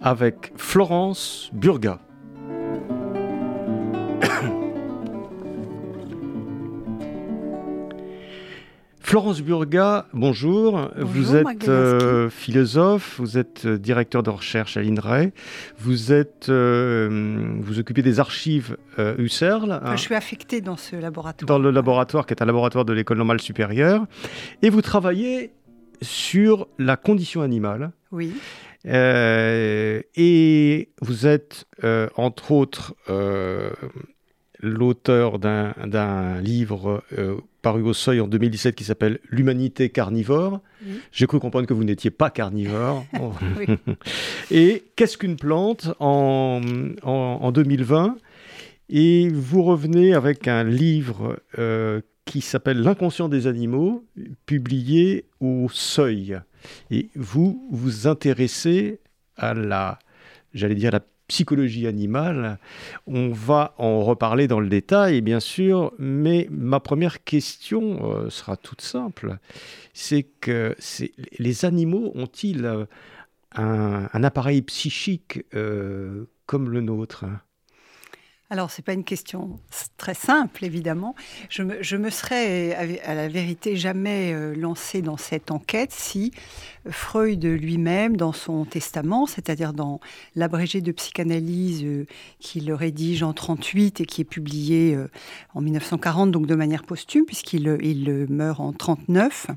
avec Florence Burga. Florence Burga, bonjour. vous êtes euh, philosophe, vous êtes euh, directeur de recherche à l'INRAE, vous êtes, euh, vous occupez des archives UCERL. Je suis affectée dans ce laboratoire. Dans le laboratoire qui est un laboratoire de l'école normale supérieure, et vous travaillez sur la condition animale. Oui. Euh, et vous êtes, euh, entre autres, euh, l'auteur d'un livre paru au Seuil en 2017 qui s'appelle L'humanité carnivore. J'ai cru comprendre que vous n'étiez pas carnivore. et qu'est-ce qu'une plante en, en, en, 2020 Et vous revenez avec un livre qui s'appelle L'inconscient des animaux, publié au Seuil. Et vous vous intéressez à la, j'allais dire, la psychologie animale. On va en reparler dans le détail, bien sûr, mais ma première question euh, sera toute simple. C'est que les animaux ont-ils un, appareil psychique euh, comme le nôtre? Alors, ce n'est pas une question très simple, évidemment. Je me, je me serais, à la vérité, jamais euh, lancée dans cette enquête si Freud lui-même, dans son testament, c'est-à-dire dans l'abrégé de psychanalyse euh, qu'il rédige en 38 et qui est publié euh, en 1940, donc de manière posthume, puisqu'il il meurt en 39,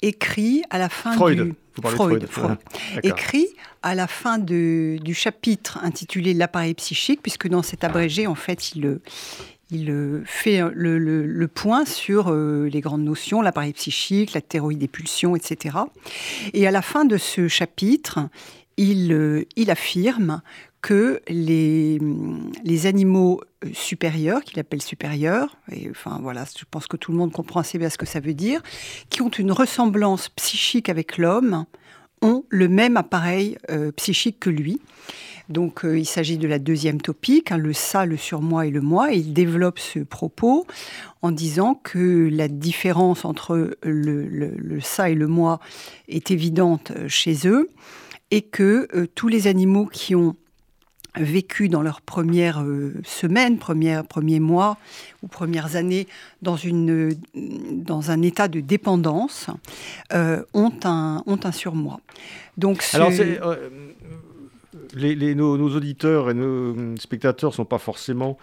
écrit à la fin du... Freud, écrit à la fin du chapitre intitulé L'appareil psychique, puisque dans cet abrégé, en fait, il, il fait le, point sur euh, les grandes notions, l'appareil psychique, la théorie des pulsions, etc. Et à la fin de ce chapitre, il, euh, il affirme que les, les animaux euh, supérieurs, qu'il appelle supérieurs, et enfin voilà, je pense que tout le monde comprend assez bien ce que ça veut dire, qui ont une ressemblance psychique avec l'homme, ont le même appareil euh, psychique que lui. Donc euh, il s'agit de la deuxième topique, hein, le ça, le surmoi et le moi, il développe ce propos en disant que la différence entre le ça et le moi est évidente chez eux, et que tous les animaux qui ont vécu dans leurs premières euh, semaines, premières, premiers mois ou premières années dans, une, dans un état de dépendance, euh, ont, un, ont un surmoi. Donc, Alors, euh, les, nos, auditeurs et nos spectateurs ne sont pas forcément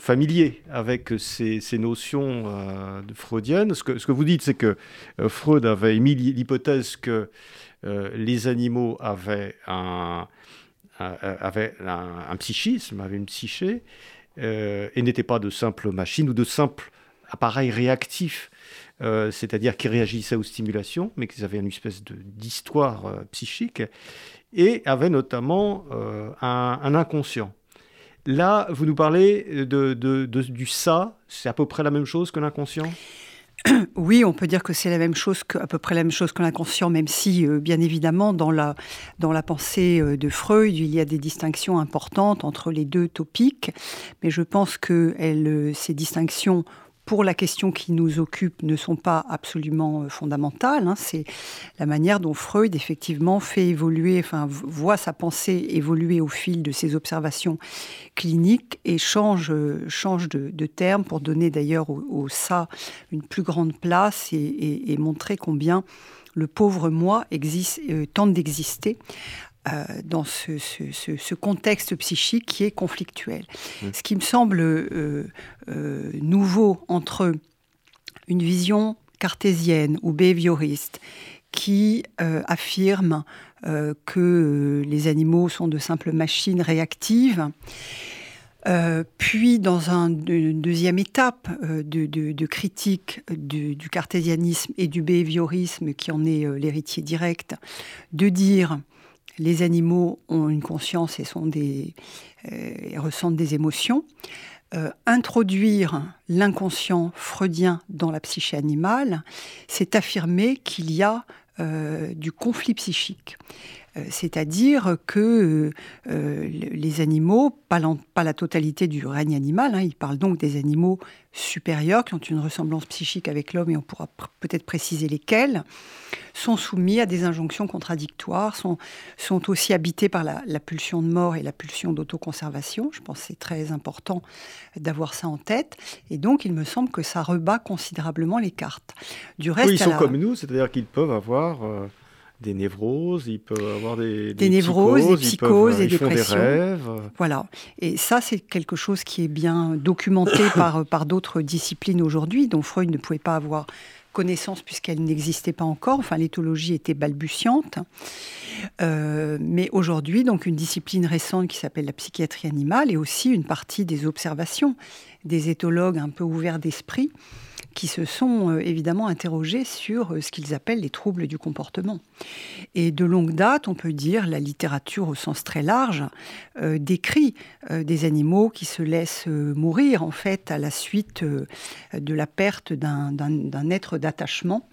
familiers avec ces, ces notions freudiennes. Ce que, ce que vous dites, c'est que Freud avait émis l'hypothèse que les animaux avaient un avait un, psychisme, avait une psyché, euh, et n'était pas de simples machines ou de simples appareils réactifs, euh, c'est-à-dire qui réagissaient aux stimulations, mais qu'ils avaient une espèce d'histoire euh, psychique, et avaient notamment un, inconscient. Là, vous nous parlez de, du ça, c'est à peu près la même chose que l'inconscient? oui, on peut dire que c'est la même chose que, à peu près la même chose que l'inconscient, même si, euh, bien évidemment, dans la, dans la pensée euh, de Freud, il y a des distinctions importantes entre les deux topiques. Mais je pense que euh, ces distinctions pour la question qui nous occupe ne sont pas absolument euh, fondamentales. Hein. C'est la manière dont Freud effectivement fait évoluer, enfin voit sa pensée évoluer au fil de ses observations cliniques et change, euh, de, terme pour donner d'ailleurs au, ça une plus grande place et, montrer combien le pauvre moi euh, tente d'exister euh, dans ce, contexte psychique qui est conflictuel. Mmh. Ce qui me semble euh, euh, nouveau entre une vision cartésienne ou behavioriste qui affirme que les animaux sont de simples machines réactives, puis dans une deuxième étape de, critique du, du, cartésianisme et du behaviorisme qui en est l'héritier direct, de dire les animaux ont une conscience et, des, ressentent des émotions. introduire l'inconscient freudien dans la psyché animale, c'est affirmer qu'il y a du conflit psychique. Euh, c'est-à-dire que euh, les animaux, pas, la totalité du règne animal, hein, il parle donc des animaux supérieurs qui ont une ressemblance psychique avec l'homme, et on pourra peut-être préciser lesquels, sont soumis à des injonctions contradictoires, sont, aussi habités par la, pulsion de mort et la pulsion d'autoconservation. Je pense que c'est très important d'avoir ça en tête. Et donc, il me semble que ça rebat considérablement les cartes. Du reste, ils sont comme nous, c'est-à-dire qu'ils peuvent avoir... Euh, des névroses, il peut avoir des, des, névroses, des psychoses, des dépressions. Des rêves. Voilà. Et ça, c'est quelque chose qui est bien documenté par, par d'autres disciplines aujourd'hui, dont Freud ne pouvait pas avoir connaissance puisqu'elle n'existait pas encore. Enfin, l'éthologie était balbutiante. Euh, mais aujourd'hui, donc une discipline récente qui s'appelle la psychiatrie animale et aussi une partie des observations des éthologues un peu ouverts d'esprit qui se sont euh, évidemment interrogés sur euh, ce qu'ils appellent les troubles du comportement. Et de longue date, on peut dire, la littérature au sens très large euh, décrit des animaux qui se laissent mourir en fait à la suite de la perte d'un être d'attachement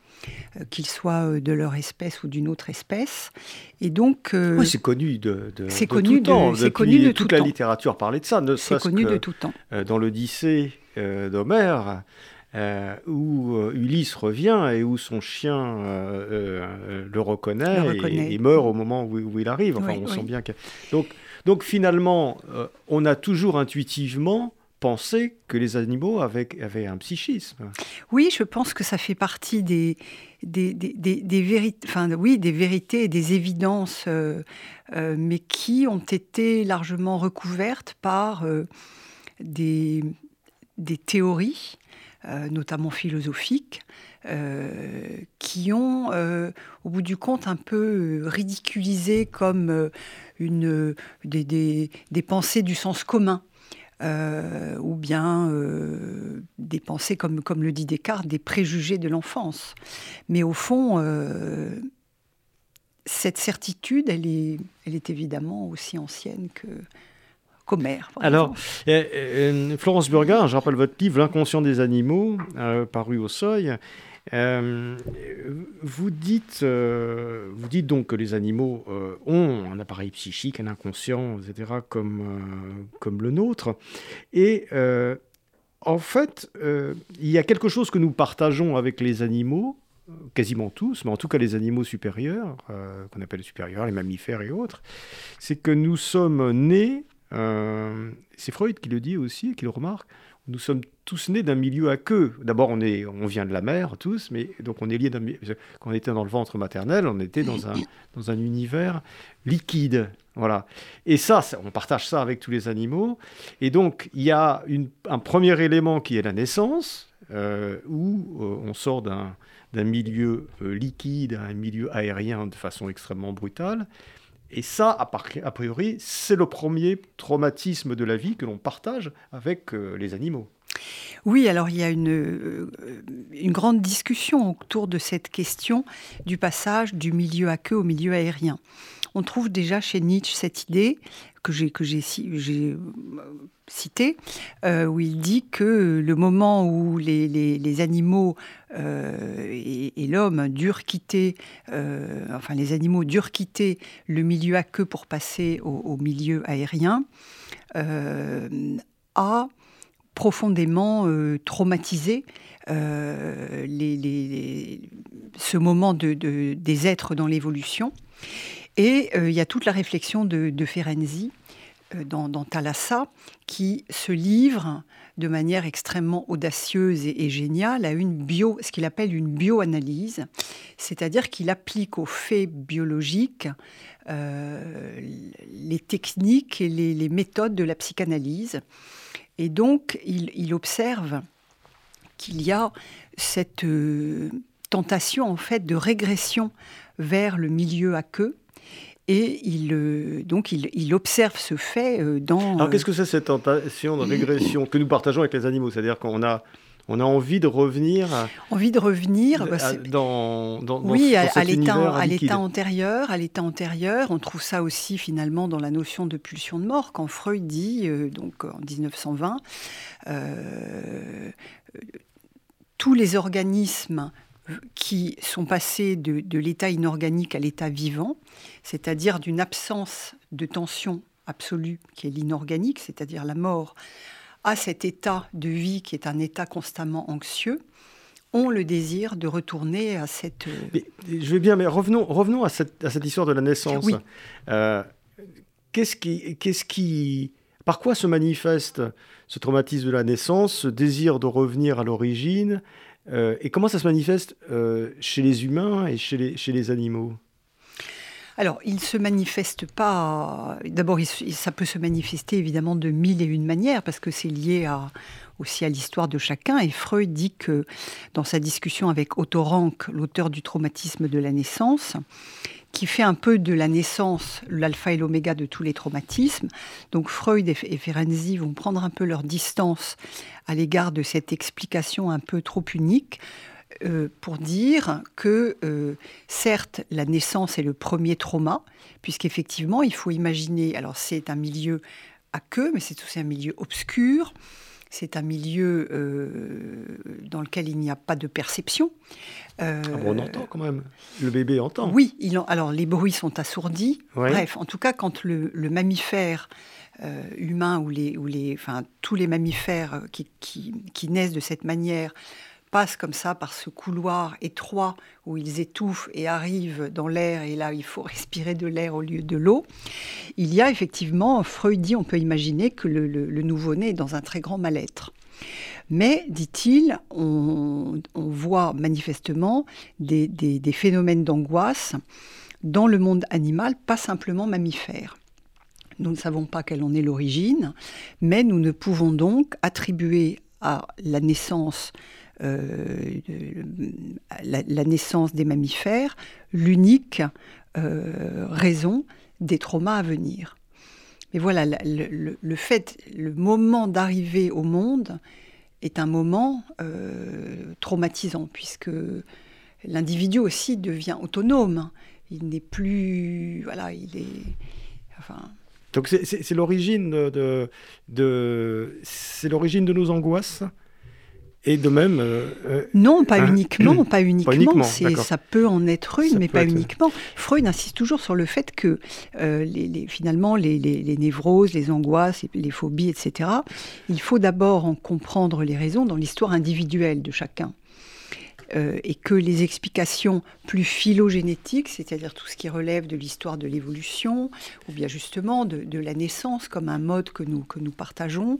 qu'il soit de leur espèce ou d'une autre espèce. Et donc, oui, c'est connu de, de, c'est connu tout temps. C'est connu de toute la littérature parlait de ça. C'est connu de tout temps. Dans l'Odyssée d'Homère, euh, où euh, Ulysse revient et où son chien euh, le reconnaît, Et, meurt au moment où, il arrive. Enfin, on sent bien que... donc, donc finalement, on a toujours intuitivement pensé que les animaux avaient, avaient, un psychisme. Oui, je pense que ça fait partie des, des, des, des, vérités, enfin, oui, des vérités et des évidences, mais qui ont été largement recouvertes par des, des théories notamment philosophiques, euh, qui ont, euh, au bout du compte, un peu ridiculisé comme une, des, pensées du sens commun. ou bien des pensées, comme, comme le dit Descartes, des préjugés de l'enfance. Mais au fond, cette certitude, elle est, elle est évidemment aussi ancienne que, alors, euh, euh, Florence Burga, je rappelle votre livre L'inconscient des animaux, euh, paru au seuil. vous, dites, vous dites donc que les animaux ont un appareil psychique, un inconscient, etc., comme, comme le nôtre. Et en fait, il y a quelque chose que nous partageons avec les animaux, quasiment tous, mais en tout cas les animaux supérieurs, qu'on appelle supérieurs, les mammifères et autres, c'est que nous sommes nés euh, c'est Freud qui le dit aussi, qui le remarque. Nous sommes tous nés d'un milieu à queue. D'abord, on, est, on vient de la mer, tous, mais donc on est lié d'un Quand on était dans le ventre maternel, on était dans un, dans un univers liquide. Voilà. Et ça, on partage ça avec tous les animaux. Et donc, il y a un premier élément qui est la naissance, euh, où euh, on sort d'un milieu liquide à un milieu aérien de façon extrêmement brutale. Et ça, a priori, c'est le premier traumatisme de la vie que l'on partage avec euh, les animaux. Oui, alors il y a une, euh, une, grande discussion autour de cette question du passage du milieu à queue au milieu aérien. On trouve déjà chez Nietzsche cette idée que j'ai j'ai euh, cité, euh, où il dit que le moment où les, animaux euh, et, l'homme durent quitter, enfin les animaux durent quitter le milieu à queue pour passer au, milieu aérien, a profondément traumatisé ce moment de, des êtres dans l'évolution. Et euh, il y a toute la réflexion de, Ferenczi euh, dans, dans, Thalassa qui se livre de manière extrêmement audacieuse et, géniale à une bio, ce qu'il appelle une bioanalyse, c'est-à-dire qu'il applique aux faits biologiques euh, les techniques et les, méthodes de la psychanalyse. Et donc, il, observe qu'il y a cette tentation en fait de régression vers le milieu à queue et il, euh, donc il, observe ce fait euh, dans... Alors qu'est-ce que c'est cette tentation de régression que nous partageons avec les animaux? C'est-à-dire qu'on a, on a envie de revenir. envie de revenir bah, dans, dans, oui, à, l'état antérieur, à l'état antérieur. On trouve ça aussi finalement dans la notion de pulsion de mort quand Freud dit euh, donc en 1920 euh, tous les organismes qui sont passés de, de l'état inorganique à l'état vivant, c'est-à-dire d'une absence de tension absolue qui est l'inorganique, c'est-à-dire la mort, à cet état de vie qui est un état constamment anxieux, ont le désir de retourner à cette... Euh, je vais bien, mais revenons, revenons à, cette, à cette histoire de la naissance. Oui. Euh, qu'est-ce qui, qu'est-ce qui, par quoi se manifeste ce traumatisme de la naissance, ce désir de revenir à l'origine, euh, et comment ça se manifeste chez les humains et chez les, chez les animaux? Alors, il se manifeste pas. D'abord, ça peut se manifester évidemment de mille et une manières, parce que c'est lié aussi à l'histoire de chacun. Et Freud dit que dans sa discussion avec Otto Rank, l'auteur du traumatisme de la naissance, qui fait un peu de la naissance l'alpha et l'oméga de tous les traumatismes. Donc Freud et Ferenczi vont prendre un peu leur distance à l'égard de cette explication un peu trop unique. Euh, pour dire que, euh, certes, la naissance est le premier trauma, puisqu'effectivement, il faut imaginer, alors c'est un milieu à queue, mais c'est aussi un milieu obscur, c'est un milieu euh, dans lequel il n'y a pas de perception. Ah on entend quand même. Le bébé entend. Oui, il alors les bruits sont assourdis. Bref, en tout cas, quand le, mammifère humain ou, les, ou les, enfin, tous les mammifères qui, qui naissent de cette manière passent comme ça par ce couloir étroit où ils étouffent et arrivent dans l'air, et là il faut respirer de l'air au lieu de l'eau, il y a effectivement, Freud dit, on peut imaginer que le, nouveau-né est dans un très grand mal-être. Mais, dit-il, on, voit manifestement des, des phénomènes d'angoisse dans le monde animal, pas simplement mammifère. Nous ne savons pas quelle en est l'origine, mais nous ne pouvons donc attribuer à la naissance euh, la, naissance des mammifères l'unique euh, raison des traumas à venir. Mais voilà, le, fait, le moment d'arriver au monde est un moment euh, traumatisant, puisque l'individu aussi devient autonome. Il n'est plus. Voilà, il est. Donc c'est l'origine de c'est l'origine de nos angoisses? Et de même. Euh, euh, non, pas, uniquement, pas uniquement, Ça peut en être une, mais pas uniquement. Freud insiste toujours sur le fait que euh, les, finalement, les, les, névroses, les angoisses, les phobies, etc., il faut d'abord en comprendre les raisons dans l'histoire individuelle de chacun. Euh, et que les explications plus phylogénétiques, c'est-à-dire tout ce qui relève de l'histoire de l'évolution, ou bien justement de, la naissance comme un mode que nous, que nous partageons,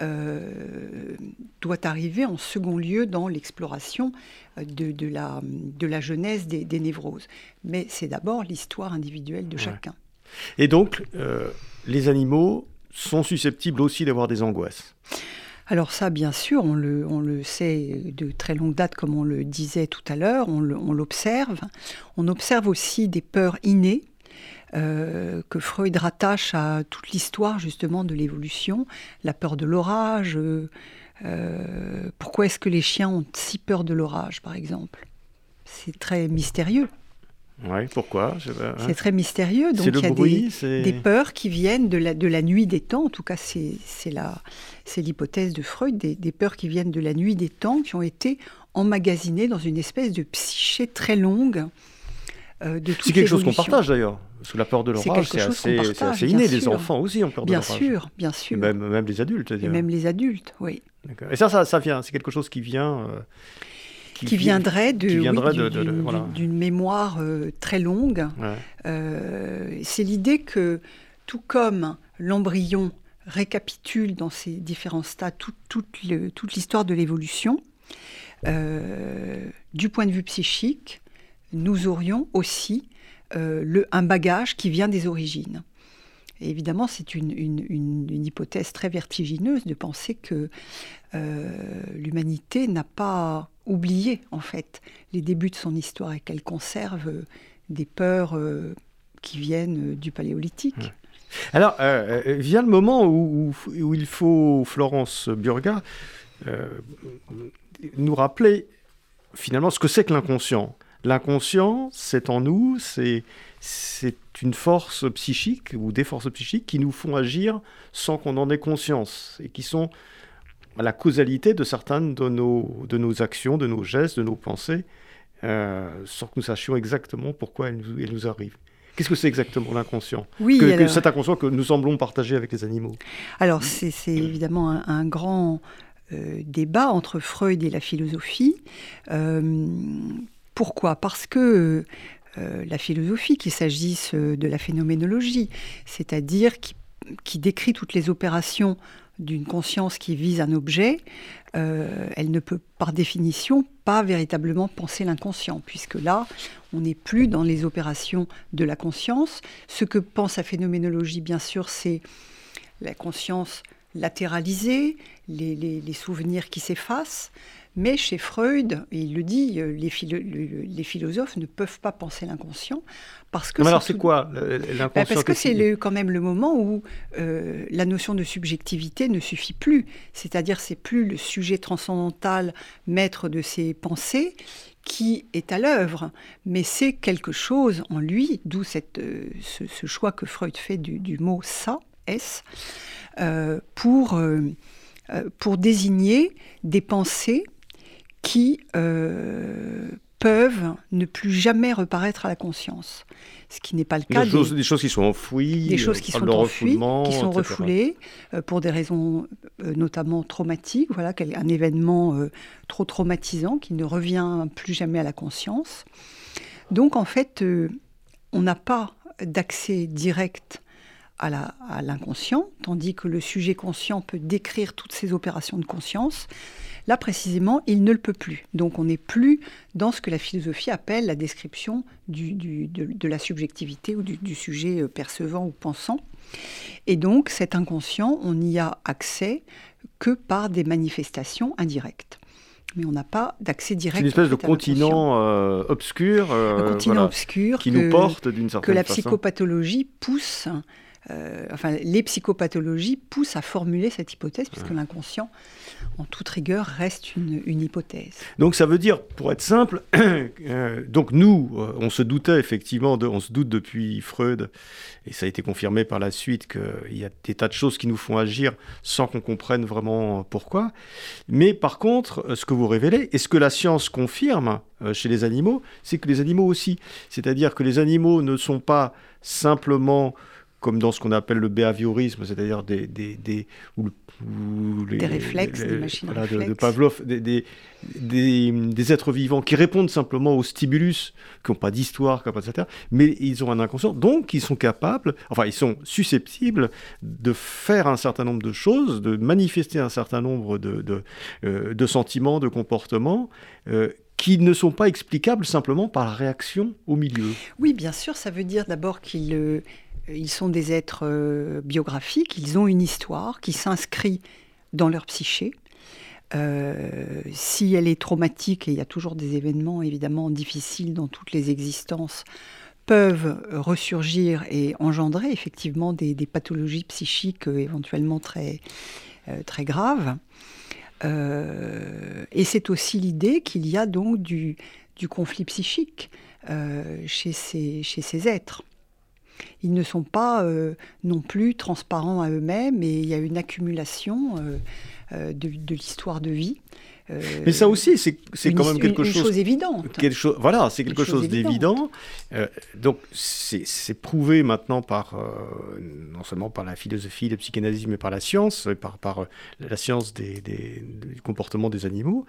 euh, doit arriver en second lieu dans l'exploration de, de, la, de la genèse des, névroses. Mais c'est d'abord l'histoire individuelle de chacun. Et donc, euh, les animaux sont susceptibles aussi d'avoir des angoisses alors ça, bien sûr, on le, sait de très longue date, comme on le disait tout à l'heure, on l'observe. On, observe aussi des peurs innées. Euh, que Freud rattache à toute l'histoire justement de l'évolution, la peur de l'orage. Euh, euh, pourquoi est-ce que les chiens ont si peur de l'orage, par exemple? C'est très mystérieux. Oui, pourquoi? C'est très mystérieux. Donc il y a bruit, des, peurs qui viennent de la, de la nuit des temps. En tout cas, c'est l'hypothèse de Freud, des, peurs qui viennent de la nuit des temps, qui ont été emmagasinées dans une espèce de psyché très longue euh, de C'est quelque chose qu'on partage d'ailleurs. Sous la peur de l'orage, c'est assez, inné. Les enfants aussi ont peur de l'orage. Bien sûr, bien sûr. même, même les adultes. Et même les adultes, oui. Et ça, ça, ça vient, c'est quelque chose qui vient... Euh, qui, viendrait d'une mémoire euh, très longue. Euh, c'est l'idée que, tout comme l'embryon récapitule dans ses différents stades toute l'histoire de l'évolution, euh, du point de vue psychique, nous aurions aussi le, un bagage qui vient des origines. évidemment, c'est une, une, hypothèse très vertigineuse de penser que l'humanité n'a pas oublier en fait les débuts de son histoire et qu'elle conserve euh, des peurs euh, qui viennent euh, du paléolithique. Alors, vient le moment où, il faut, Florence Burga, nous rappeler finalement ce que c'est que l'inconscient. L'inconscient, c'est en nous, c'est une force psychique ou des forces psychiques qui nous font agir sans qu'on en ait conscience et qui sont la causalité de certaines de nos, de nos actions, de nos gestes, de nos pensées, euh, sans que nous sachions exactement pourquoi elles nous, nous arrivent. Qu'est-ce que c'est exactement l'inconscient? Oui, que, Cet inconscient que nous semblons partager avec les animaux. Alors c'est évidemment un, grand euh, débat entre Freud et la philosophie. Euh, pourquoi? Parce que la philosophie, qu'il s'agisse de la phénoménologie, c'est-à-dire qui, qui, décrit toutes les opérations d'une conscience qui vise un objet, euh, elle ne peut par définition pas véritablement penser l'inconscient, puisque là, on n'est plus dans les opérations de la conscience. Ce que pense la phénoménologie, bien sûr, c'est la conscience latéralisée, les souvenirs qui s'effacent, mais chez Freud, il le dit, euh, les, philosophes ne peuvent pas penser l'inconscient parce que. Mais alors c'est quoi l'inconscient? Bah, Parce que c'est quand même le moment où euh, la notion de subjectivité ne suffit plus. C'est-à-dire, c'est plus le sujet transcendantal, maître de ses pensées, qui est à l'œuvre, mais c'est quelque chose en lui, d'où euh, ce, choix que Freud fait du, mot ça, S, pour, pour désigner des pensées qui euh, peuvent ne plus jamais reparaître à la conscience. Ce qui n'est pas le cas des, choses, des, choses qui sont enfouies, des choses qui sont enfouies, qui sont refoulées euh, pour des raisons euh, notamment traumatiques. Voilà, un événement trop traumatisant qui ne revient plus jamais à la conscience. Donc en fait, on n'a pas d'accès direct à l'inconscient, tandis que le sujet conscient peut décrire toutes ces opérations de conscience. Là, précisément, il ne le peut plus. Donc on n'est plus dans ce que la philosophie appelle la description de, la subjectivité ou du, sujet euh, percevant ou pensant. Et donc cet inconscient, on n'y a accès que par des manifestations indirectes mais on n'a pas d'accès direct. C'est une espèce de continent euh, obscur, euh, continent obscur qui nous porte d'une certaine façon. Que la psychopathologie pousse euh, enfin, les psychopathologies poussent à formuler cette hypothèse, puisque l'inconscient, en toute rigueur, reste une, hypothèse. Donc ça veut dire, pour être simple, euh, donc nous, euh, on se doutait effectivement, de, on se doute depuis Freud, et ça a été confirmé par la suite qu'il y a des tas de choses qui nous font agir sans qu'on comprenne vraiment pourquoi. Mais par contre, ce que vous révélez, et ce que la science confirme chez les animaux, c'est que les animaux aussi, c'est-à-dire que les animaux ne sont pas simplement comme dans ce qu'on appelle le behaviorisme, c'est-à-dire des, des, des, des réflexes, des machines voilà, de, Pavlov, des, des, êtres vivants qui répondent simplement aux stimulus, qui n'ont pas d'histoire, etc. Mais ils ont un inconscient, donc ils sont capables, enfin ils sont susceptibles de faire un certain nombre de choses, de manifester un certain nombre de, de, euh, sentiments, de comportements. Euh, qui ne sont pas explicables simplement par la réaction au milieu. Oui, bien sûr, ça veut dire d'abord qu'ils euh, ils sont des êtres euh, biographiques, ils ont une histoire qui s'inscrit dans leur psyché. Euh, si elle est traumatique, et il y a toujours des événements évidemment difficiles dans toutes les existences, peuvent ressurgir et engendrer effectivement des, pathologies psychiques euh, éventuellement très, très graves. et c'est aussi l'idée qu'il y a donc du, conflit psychique chez ces êtres. Ils ne sont pas euh, non plus transparents à eux-mêmes et il y a une accumulation euh, euh, de, l'histoire de vie. Mais ça aussi, c'est quand même quelque une, chose, évidente. Quelque chose, voilà, c'est quelque chose d'évident. donc c'est prouvé maintenant par non seulement par la philosophie, le psychanalyse, mais par la science, par, par la science des, des, du comportement des animaux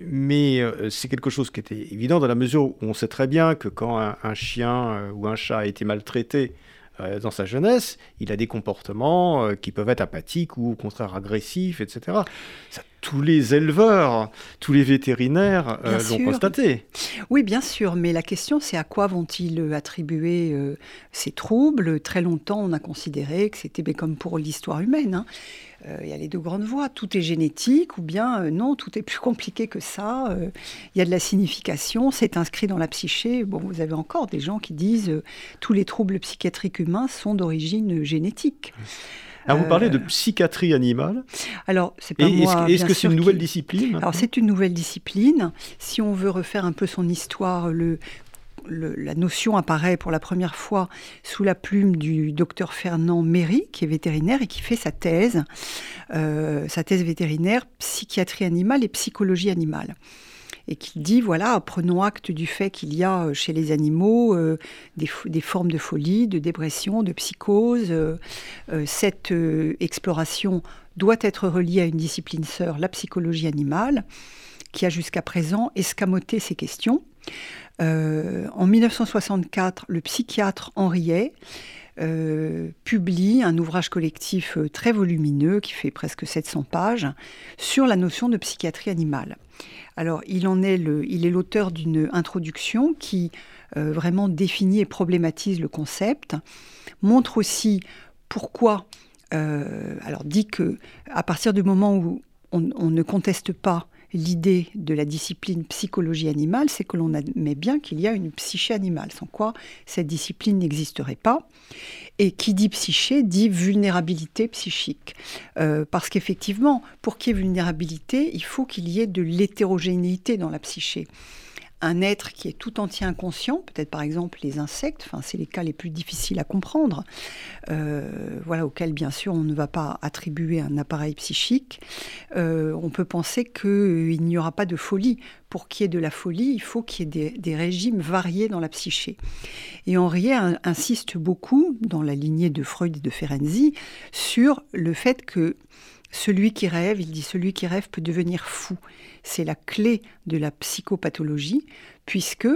mais euh, c'est quelque chose qui était évident dans la mesure où on sait très bien que quand un, chien euh, ou un chat a été maltraité euh, dans sa jeunesse, il a des comportements qui peuvent être apathiques ou au contraire agressifs, etc. tous les éleveurs, tous les vétérinaires l'ont constaté. Oui, bien sûr, mais la question c'est à quoi vont-ils attribuer ces troubles? Très longtemps, on a considéré que c'était ben, comme pour l'histoire humaine. Hein il euh, y a les deux grandes voies. Tout est génétique ou bien euh, non, tout est plus compliqué que ça. Il euh, y a de la signification, c'est inscrit dans la psyché. Bon, vous avez encore des gens qui disent tous les troubles psychiatriques humains sont d'origine génétique. Alors, vous parlez de psychiatrie animale. Alors, c'est pas moi. Est-ce que c'est une nouvelle discipline Alors, c'est une nouvelle discipline. Si on veut refaire un peu son histoire, le la notion apparaît pour la première fois sous la plume du docteur Fernand Méry, qui est vétérinaire et qui fait sa thèse, euh, sa thèse vétérinaire, psychiatrie animale et psychologie animale et qui dit voilà, prenons acte du fait qu'il y a euh, chez les animaux euh, des, formes de folie, de dépression, de psychose. cette exploration doit être reliée à une discipline sœur, la psychologie animale, qui a jusqu'à présent escamoté ces questions. Euh, en 1964, le psychiatre Henriet euh, publie un ouvrage collectif euh, très volumineux qui fait presque 700 pages sur la notion de psychiatrie animale. Alors, il en est le, l'auteur d'une introduction qui vraiment définit et problématise le concept, montre aussi pourquoi, alors dit que à partir du moment où on ne conteste pas l'idée de la discipline psychologie animale, c'est que l'on admet bien qu'il y a une psyché animale, sans quoi cette discipline n'existerait pas. Et qui dit psyché dit vulnérabilité psychique. Euh, parce qu'effectivement, pour qu'il y ait vulnérabilité, il faut qu'il y ait de l'hétérogénéité dans la psyché un être qui est tout entier inconscient, peut-être par exemple les insectes, enfin, c'est les cas les plus difficiles à comprendre, euh, voilà, auxquels bien sûr on ne va pas attribuer un appareil psychique, euh, on peut penser qu'il n'y aura pas de folie. Pour qu'il y ait de la folie, il faut qu'il y ait des, régimes variés dans la psyché. Et Henriet insiste beaucoup, dans la lignée de Freud et de Ferenczi, sur le fait que celui qui rêve, il dit celui qui rêve peut devenir fou. C'est la clé de la psychopathologie, puisque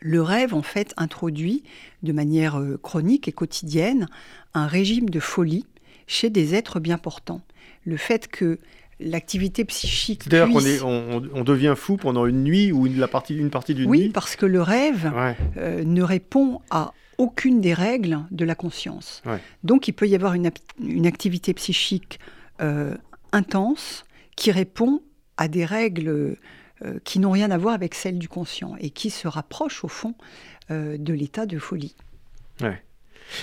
le rêve, en fait, introduit de manière euh, chronique et quotidienne un régime de folie chez des êtres bien portants. Le fait que l'activité psychique. C'est-à-dire qu'on on, devient fou pendant une nuit ou une, la partie, une partie d'une nuit Oui, parce que le rêve euh, ne répond à aucune des règles de la conscience. Donc il peut y avoir une, une activité psychique euh, intense qui répond à des règles euh, qui n'ont rien à voir avec celles du conscient et qui se rapprochent au fond euh, de l'état de folie.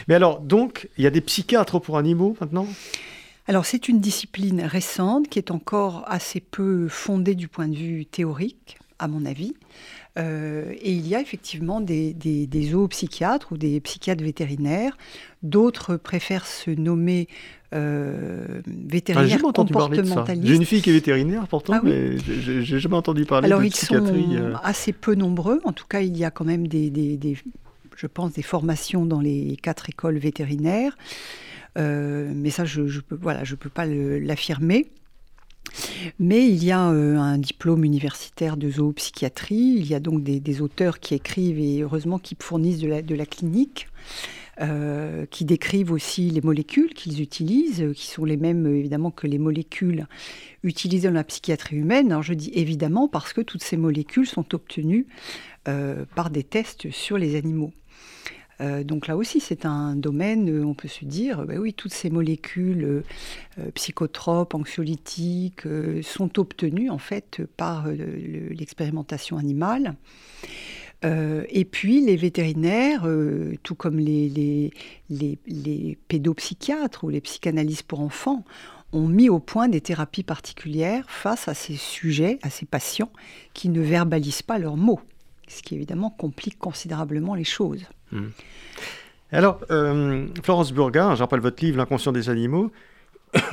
Mais alors, donc, il y a des psychiatres pour animaux maintenant? Alors c'est une discipline récente qui est encore assez peu fondée du point de vue théorique, à mon avis. Euh, et il y a effectivement des, des, zoopsychiatres ou des psychiatres vétérinaires. D'autres préfèrent se nommer euh, vétérinaires ah, comportementalistes. J'ai une fille qui est vétérinaire pourtant, ah mais j'ai jamais entendu parler Alors, de psychiatrie. Alors ils sont euh. assez peu nombreux. En tout cas, il y a quand même des, des je pense, des formations dans les quatre écoles vétérinaires. mais ça, je ne peux, voilà, je peux pas l'affirmer. Mais il y a euh, un diplôme universitaire de zoopsychiatrie, il y a donc des, auteurs qui écrivent et heureusement qui fournissent de la, clinique. Euh, qui décrivent aussi les molécules qu'ils utilisent, euh, qui sont les mêmes évidemment que les molécules utilisées dans la psychiatrie humaine. Alors je dis évidemment parce que toutes ces molécules sont obtenues par des tests sur les animaux. Euh, donc là aussi, c'est un domaine, euh, on peut se dire, bah oui, toutes ces molécules euh, psychotropes, anxiolytiques, sont obtenues en fait par l'expérimentation animale. et puis les vétérinaires, tout comme les, les, pédopsychiatres ou les psychanalystes pour enfants, ont mis au point des thérapies particulières face à ces sujets, à ces patients qui ne verbalisent pas leurs mots, ce qui évidemment complique considérablement les choses. Hmm. Alors, euh, Florence Burga, je rappelle votre livre L'inconscient des animaux.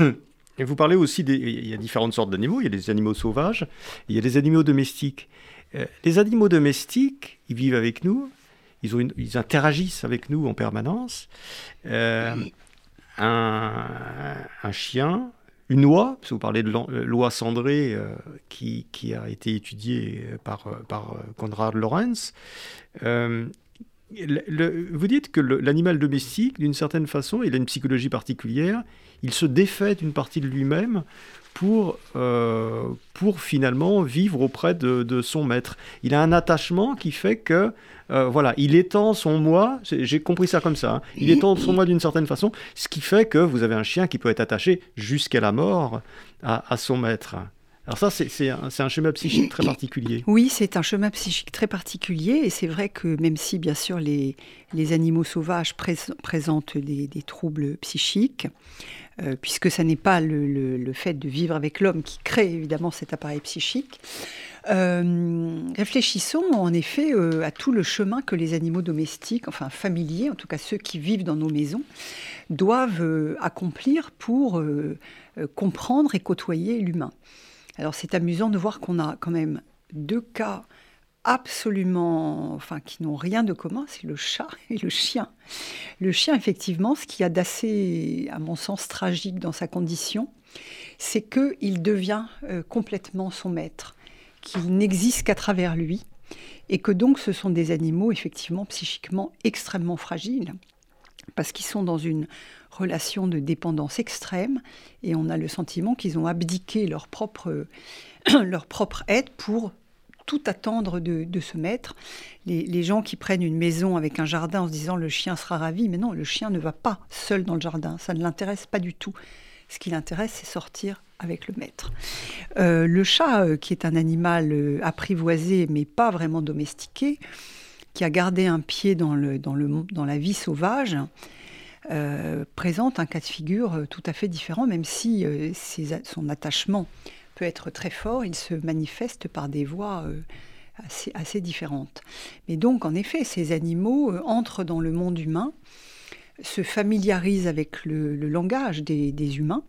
Et vous parlez aussi des. Il y a différentes sortes d'animaux. Il y a des animaux sauvages, il y a des animaux domestiques. Euh, les animaux domestiques, ils vivent avec nous, ils, ont ils interagissent avec nous en permanence. Euh, un, un, chien, une oie, parce que vous parlez de l'oie cendrée qui, qui, a été étudiée par, par Konrad Lorenz. Vous dites que l'animal domestique, d'une certaine façon, il a une psychologie particulière, il se défait d'une partie de lui-même pour, euh, pour finalement vivre auprès de, son maître. Il a un attachement qui fait que, euh, voilà, il étend son moi, j'ai compris ça comme ça, hein. il étend son moi d'une certaine façon, ce qui fait que vous avez un chien qui peut être attaché jusqu'à la mort à, son maître. Alors ça, c'est un, un, schéma psychique très particulier. Oui, c'est un schéma psychique très particulier, et c'est vrai que même si, bien sûr, les, animaux sauvages présentent des, troubles psychiques, euh, puisque ça n'est pas le, fait de vivre avec l'homme qui crée évidemment cet appareil psychique, euh, réfléchissons en effet euh, à tout le chemin que les animaux domestiques, enfin familiers, en tout cas ceux qui vivent dans nos maisons, doivent accomplir pour comprendre et côtoyer l'humain. Alors c'est amusant de voir qu'on a quand même deux cas absolument, enfin, qui n'ont rien de commun, c'est le chat et le chien. Le chien, effectivement, ce qui a d'assez, à mon sens, tragique dans sa condition, c'est qu'il devient complètement son maître qu'il n'existe qu'à travers lui, et que donc ce sont des animaux effectivement psychiquement extrêmement fragiles, parce qu'ils sont dans une relation de dépendance extrême, et on a le sentiment qu'ils ont abdiqué leur propre, leur propre aide pour tout attendre de, ce maître. Les, les, gens qui prennent une maison avec un jardin en se disant le chien sera ravi, mais non, le chien ne va pas seul dans le jardin, ça ne l'intéresse pas du tout. Ce qui l'intéresse, c'est sortir avec le maître. Euh, le chat, euh, qui est un animal euh, apprivoisé mais pas vraiment domestiqué, qui a gardé un pied dans, le, dans, le, dans la vie sauvage, présente un cas de figure tout à fait différent, même si son attachement peut être très fort, il se manifeste par des voies assez, différentes. Mais donc, en effet, ces animaux entrent dans le monde humain, se familiarisent avec le, langage des, humains,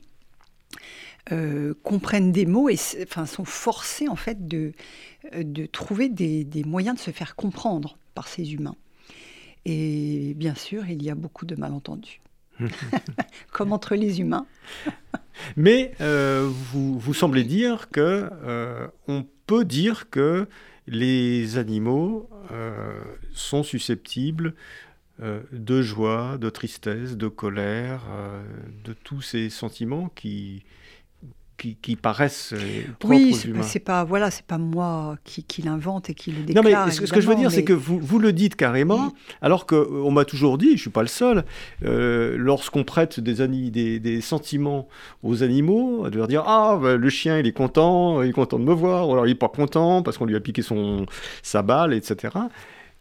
euh, comprennent des mots et enfin, sont forcés en fait de, euh, trouver des, moyens de se faire comprendre par ces humains. Et bien sûr, il y a beaucoup de malentendus, comme entre les humains. Mais euh, vous, vous, semblez dire que on peut dire que les animaux sont susceptibles de joie, de tristesse, de colère, de tous ces sentiments qui, qui, paraissent euh, propres oui, aux humains. c'est pas voilà, c'est pas moi qui, qui l'invente et qui le déclare. Non, mais ce, que je veux dire, c'est que vous, vous le dites carrément, alors qu'on euh, m'a toujours dit, je suis pas le seul, euh, lorsqu'on prête des, des, des, sentiments aux animaux, de leur dire ah bah, le chien il est content, il est content de me voir, ou alors il est pas content parce qu'on lui a piqué son sa balle, etc.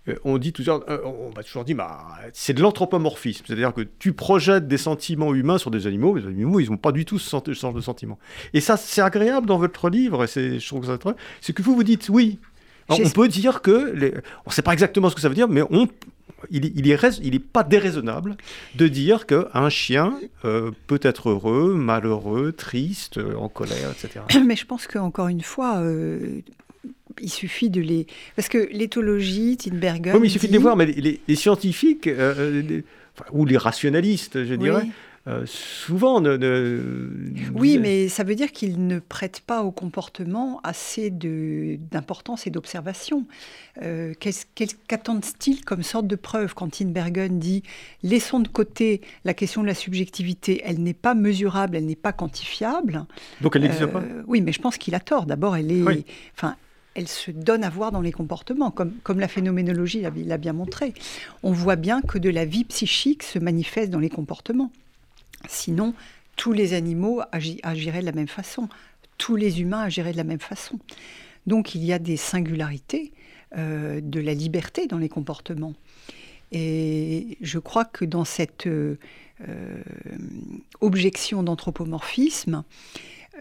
Euh, on dit toujours, euh, on m'a toujours dit, bah, c'est de l'anthropomorphisme, c'est-à-dire que tu projettes des sentiments humains sur des animaux, mais les animaux, ils n'ont pas du tout ce, genre de sentiments. Et ça, c'est agréable dans votre livre, et c'est, je trouve ça très, c'est que vous vous dites, oui, on peut dire que, les... on ne sait pas exactement ce que ça veut dire, mais on, il, il, est, il est pas déraisonnable de dire qu'un chien euh, peut être heureux, malheureux, triste, en colère, etc. Mais je pense qu'encore une fois, il suffit de les... Parce que l'éthologie, Tinbergen... Oui, mais il suffit de les voir, mais les, scientifiques, euh, euh, ou les rationalistes, je dirais, euh, souvent ne, Oui, mais ça veut dire qu'ils ne prêtent pas au comportement assez d'importance et d'observation. Qu'attendent-ils comme sorte de preuve quand Tinbergen dit « laissons de côté la question de la subjectivité, elle n'est pas mesurable, elle n'est pas quantifiable ». Donc elle n'existe pas Oui, mais je pense qu'il a tort. D'abord, elle est... Enfin, elle se donne à voir dans les comportements, comme, la phénoménologie l'a bien montré. On voit bien que de la vie psychique se manifeste dans les comportements. Sinon, tous les animaux agiraient de la même façon, tous les humains agiraient de la même façon. Donc il y a des singularités euh, de la liberté dans les comportements. Et je crois que dans cette euh, objection d'anthropomorphisme,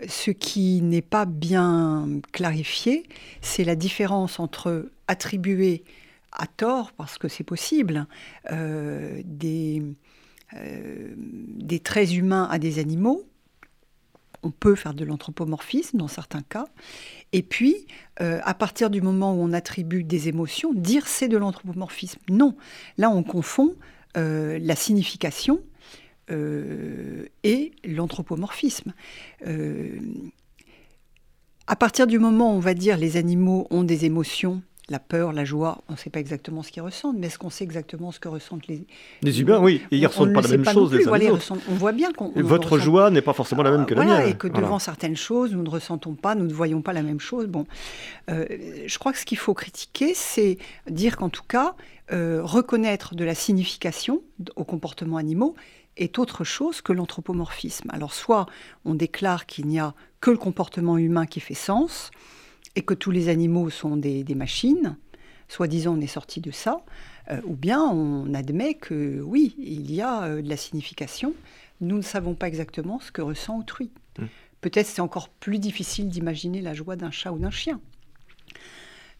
ce qui n'est pas bien clarifié, c'est la différence entre attribuer à tort, parce que c'est possible, euh, des, euh, des traits humains à des animaux. On peut faire de l'anthropomorphisme dans certains cas. Et puis, euh, à partir du moment où on attribue des émotions, dire c'est de l'anthropomorphisme. Non, là on confond la signification euh, et l'anthropomorphisme. Euh, à partir du moment où on va dire les animaux ont des émotions, la peur, la joie, on ne sait pas exactement ce qu'ils ressentent, mais est-ce qu'on sait exactement ce que ressentent les... Les humains, oui, et ils ne ressentent pas la même chose les uns On voit bien qu'on... Votre joie n'est pas forcément la même que la mienne. Et que devant certaines choses, nous ne ressentons pas, nous ne voyons pas la même chose. Bon, euh, je crois que ce qu'il faut critiquer, c'est dire qu'en tout cas, reconnaître de la signification aux comportements animaux est autre chose que l'anthropomorphisme. Alors soit on déclare qu'il n'y a que le comportement humain qui fait sens et que tous les animaux sont des, machines, soi-disant on est sorti de ça, euh, ou bien on admet que oui, il y a euh, de la signification, nous ne savons pas exactement ce que ressent autrui. Mmh. Peut-être c'est encore plus difficile d'imaginer la joie d'un chat ou d'un chien.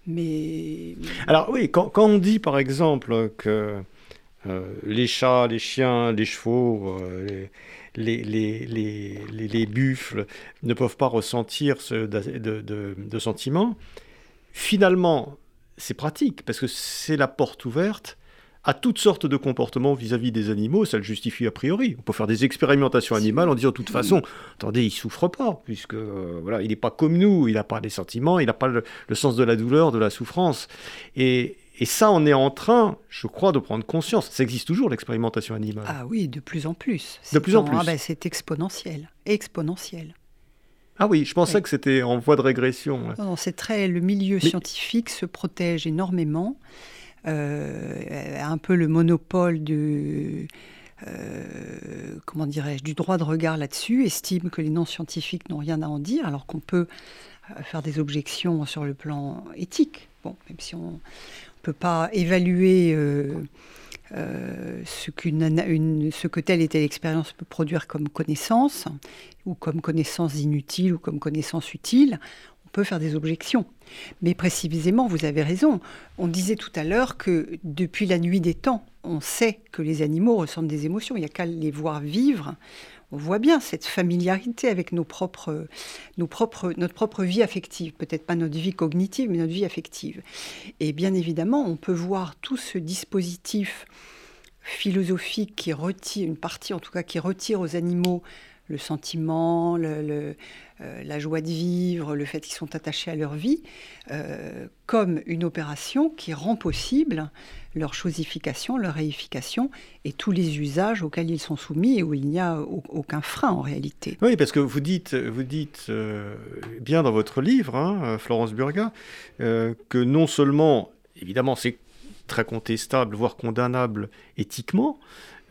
Mais... Alors oui, quand, on dit par exemple que les chats, les chiens, les chevaux, les, les, buffles ne peuvent pas ressentir ce, de, sentiments, finalement, c'est pratique parce que c'est la porte ouverte à toutes sortes de comportements vis-à-vis des animaux, ça le justifie a priori. On peut faire des expérimentations animales en disant de toute façon, attendez, il souffre pas, puisque euh, voilà, il n'est pas comme nous, il n'a pas des sentiments, il n'a pas le, sens de la douleur, de la souffrance. Et, et ça, on est en train, je crois, de prendre conscience. Ça existe toujours, l'expérimentation animale. Ah oui, de plus en plus. De plus en, plus. Ah ben, c'est exponentiel. Exponentiel. Ah oui, je pensais que c'était en voie de régression. Non, c'est très. Le milieu scientifique se protège énormément. Euh, un peu le monopole de. Euh, comment dirais-je, du droit de regard là-dessus, estime que les non-scientifiques n'ont rien à en dire, alors qu'on peut euh, faire des objections sur le plan éthique. Bon, même si on, peut pas évaluer euh, euh, ce, ce que telle et telle expérience peut produire comme connaissance, ou comme connaissance inutile, ou comme connaissance utile. On peut faire des objections. Mais précisément, vous avez raison. On disait tout à l'heure que depuis la nuit des temps, on sait que les animaux ressentent des émotions. Il n'y a qu'à les voir vivre on voit bien cette familiarité avec nos propres, notre propre vie affective, peut-être pas notre vie cognitive, mais notre vie affective. Et bien évidemment, on peut voir tout ce dispositif philosophique qui retire, une partie en tout cas, qui retire aux animaux le sentiment, euh, la joie de vivre, le fait qu'ils sont attachés à leur vie, euh, comme une opération qui rend possible leur chosification, leur réification et tous les usages auxquels ils sont soumis et où il n'y a aucun frein en réalité. Oui, parce que vous dites, vous dites euh, bien dans votre livre, hein, Florence Burga, que non seulement, évidemment, c'est très contestable, voire condamnable éthiquement,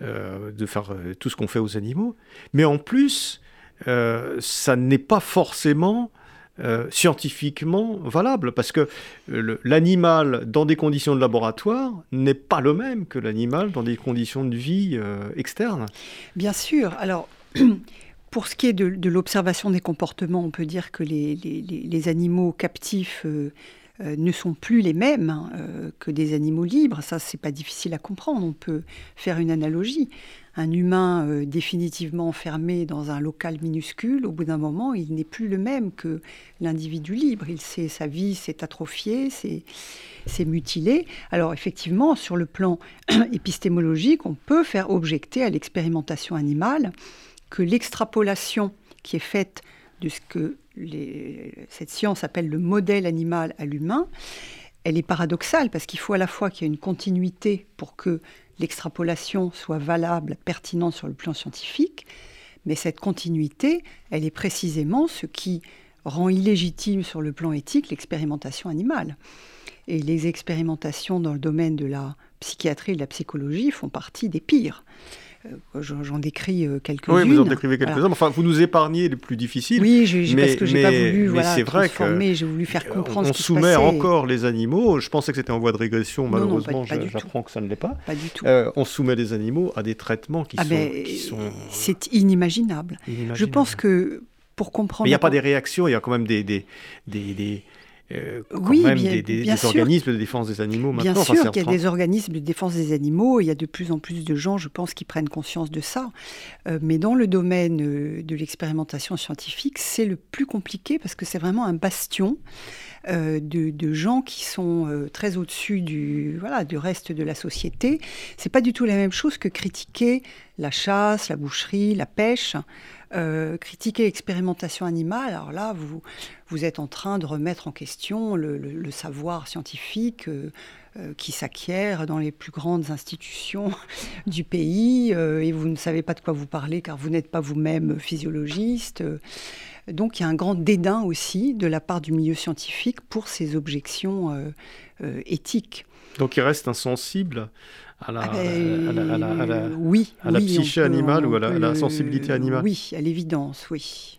euh, de faire euh, tout ce qu'on fait aux animaux, mais en plus, euh, ça n'est pas forcément scientifiquement valable, parce que l'animal dans des conditions de laboratoire n'est pas le même que l'animal dans des conditions de vie externes. Bien sûr. Alors, pour ce qui est de, l'observation des comportements, on peut dire que les, animaux captifs euh, ne sont plus les mêmes hein, euh, que des animaux libres. Ça, c'est pas difficile à comprendre. On peut faire une analogie. Un humain euh, définitivement enfermé dans un local minuscule, au bout d'un moment, il n'est plus le même que l'individu libre. Il sait, sa vie s'est atrophiée, s'est mutilée. Alors effectivement, sur le plan épistémologique, on peut faire objecter à l'expérimentation animale que l'extrapolation qui est faite de ce que cette science appelle le modèle animal à l'humain, elle est paradoxale parce qu'il faut à la fois qu'il y ait une continuité pour que l'extrapolation soit valable, pertinente sur le plan scientifique, mais cette continuité, elle est précisément ce qui rend illégitime sur le plan éthique l'expérimentation animale. Et les expérimentations dans le domaine de la psychiatrie et de la psychologie font partie des pires. Euh, j'en décris euh, quelques-unes. Oui, vous en décrivez quelques-uns. Enfin, vous nous épargnez les plus difficiles. Oui, parce que j'ai pas voulu voilà, c'est vrai que j'ai voulu faire comprendre. On soumet encore les animaux. Je pensais que c'était en voie de régression. Malheureusement, j'apprends que ça ne l'est pas. Pas du tout. Euh, on soumet les animaux à des traitements qui, ah ben, sont, C'est inimaginable. Je pense que pour comprendre. Mais il n'y a pas des réactions. Il y a quand même des, des, des euh, oui, même bien, des, organismes de défense des animaux maintenant. Bien sûr qu'il y a des organismes de défense des animaux, il y a de plus en plus de gens, je pense, qui prennent conscience de ça. Euh, mais dans le domaine euh, de l'expérimentation scientifique, c'est le plus compliqué parce que c'est vraiment un bastion de, gens qui sont très au-dessus du, voilà, du reste de la société. C'est pas du tout la même chose que critiquer la chasse, la boucherie, la pêche. Euh, critiquer l'expérimentation animale, alors là, vous, vous êtes en train de remettre en question le, savoir scientifique euh, euh, qui s'acquiert dans les plus grandes institutions du pays, et vous ne savez pas de quoi vous parlez car vous n'êtes pas vous-même physiologiste. Donc il y a un grand dédain aussi de la part du milieu scientifique pour ces objections éthiques. Donc il reste insensible à la, oui, à la psyché animale ou à la, sensibilité animale Oui, à l'évidence, oui.